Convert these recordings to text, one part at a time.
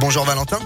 Bonjour Valentin.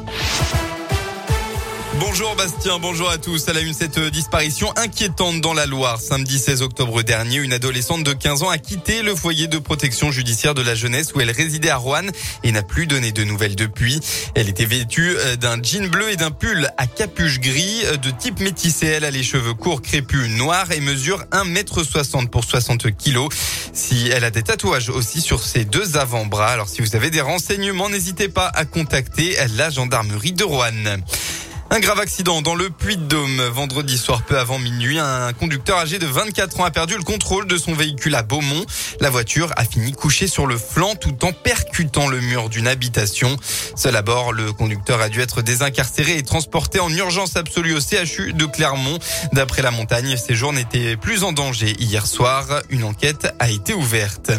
Bonjour Bastien, bonjour à tous. À la une, cette disparition inquiétante dans la Loire. Samedi 16 octobre dernier, une adolescente de 15 ans a quitté le foyer de protection judiciaire de la jeunesse où elle résidait à Rouen et n'a plus donné de nouvelles depuis. Elle était vêtue euh, d'un jean bleu et d'un pull à capuche gris euh, de type métissé. Elle a les cheveux courts, crépus, noirs et mesure 1m60 pour 60 kg. Si elle a des tatouages aussi sur ses deux avant-bras. Alors si vous avez des renseignements, n'hésitez pas à contacter la gendarmerie de Rouen. Un grave accident dans le Puy-de-Dôme. Vendredi soir, peu avant minuit, un conducteur âgé de 24 ans a perdu le contrôle de son véhicule à Beaumont. La voiture a fini couchée sur le flanc tout en percutant le mur d'une habitation. Seul à bord, le conducteur a dû être désincarcéré et transporté en urgence absolue au CHU de Clermont. D'après la montagne, ses jours n'étaient plus en danger. Hier soir, une enquête a été ouverte.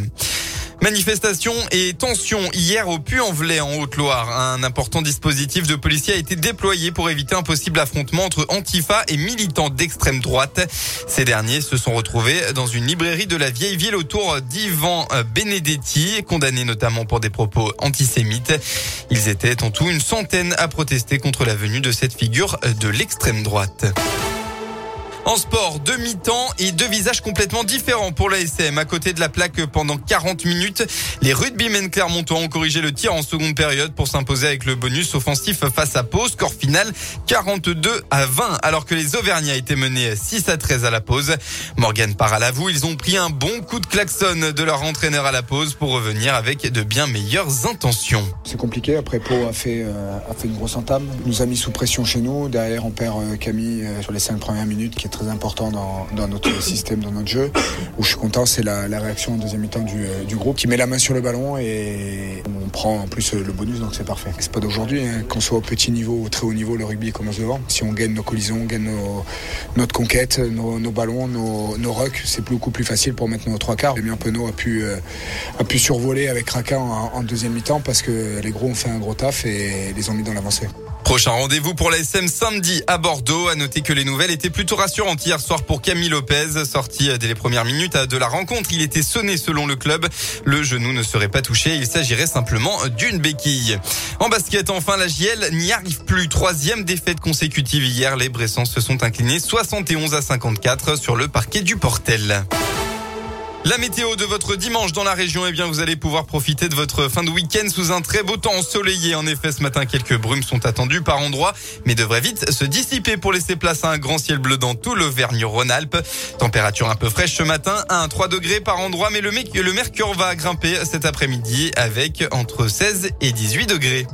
Manifestation et tension hier au Puy-en-Velay en Haute-Loire. Un important dispositif de policiers a été déployé pour éviter un possible affrontement entre Antifa et militants d'extrême droite. Ces derniers se sont retrouvés dans une librairie de la vieille ville autour d'Ivan Benedetti, condamné notamment pour des propos antisémites. Ils étaient en tout une centaine à protester contre la venue de cette figure de l'extrême droite. En sport, deux mi-temps et deux visages complètement différents pour la SM. À côté de la plaque pendant 40 minutes, les rugbymen Clermontois ont corrigé le tir en seconde période pour s'imposer avec le bonus offensif face à Pau. Score final 42 à 20 alors que les Auvergnats étaient menés 6 à 13 à la pause. Morgan part à l'avoue, ils ont pris un bon coup de klaxon de leur entraîneur à la pause pour revenir avec de bien meilleures intentions. C'est compliqué, après Pau a fait, euh, a fait une grosse entame, nous a mis sous pression chez nous. Derrière on perd euh, Camille euh, sur les 5 premières minutes qui très important dans, notre système, dans notre jeu. Où je suis content, c'est la, réaction en deuxième mi-temps du, euh, du, groupe qui met la main sur le ballon et on prend en plus le bonus, donc c'est parfait. C'est pas d'aujourd'hui, hein. qu'on soit au petit niveau ou au très haut niveau, le rugby commence devant. Si on gagne nos collisions, on gagne notre conquête, nos, ballons, nos, nos rucks, c'est beaucoup plus facile pour mettre nos trois quarts. Bien Penaud a pu, euh, survoler avec Raka en, en deuxième mi-temps parce que les gros ont fait un gros taf et les ont mis dans l'avancée. Prochain rendez-vous pour la SM samedi à Bordeaux. À noter que les nouvelles étaient plutôt rassurantes hier soir pour Camille Lopez. Sorti dès les premières minutes de la rencontre, il était sonné selon le club. Le genou ne serait pas touché. Il s'agirait simplement d'une béquille. En basket, enfin, la JL n'y arrive plus. Troisième défaite consécutive hier. Les Bressans se sont inclinés 71 à 54 sur le parquet du Portel. La météo de votre dimanche dans la région, eh bien, vous allez pouvoir profiter de votre fin de week-end sous un très beau temps ensoleillé. En effet, ce matin, quelques brumes sont attendues par endroits, mais devraient vite se dissiper pour laisser place à un grand ciel bleu dans tout l'Auvergne-Rhône-Alpes. Température un peu fraîche ce matin, 1 3 degrés par endroit, mais le, le mercure va grimper cet après-midi avec entre 16 et 18 degrés.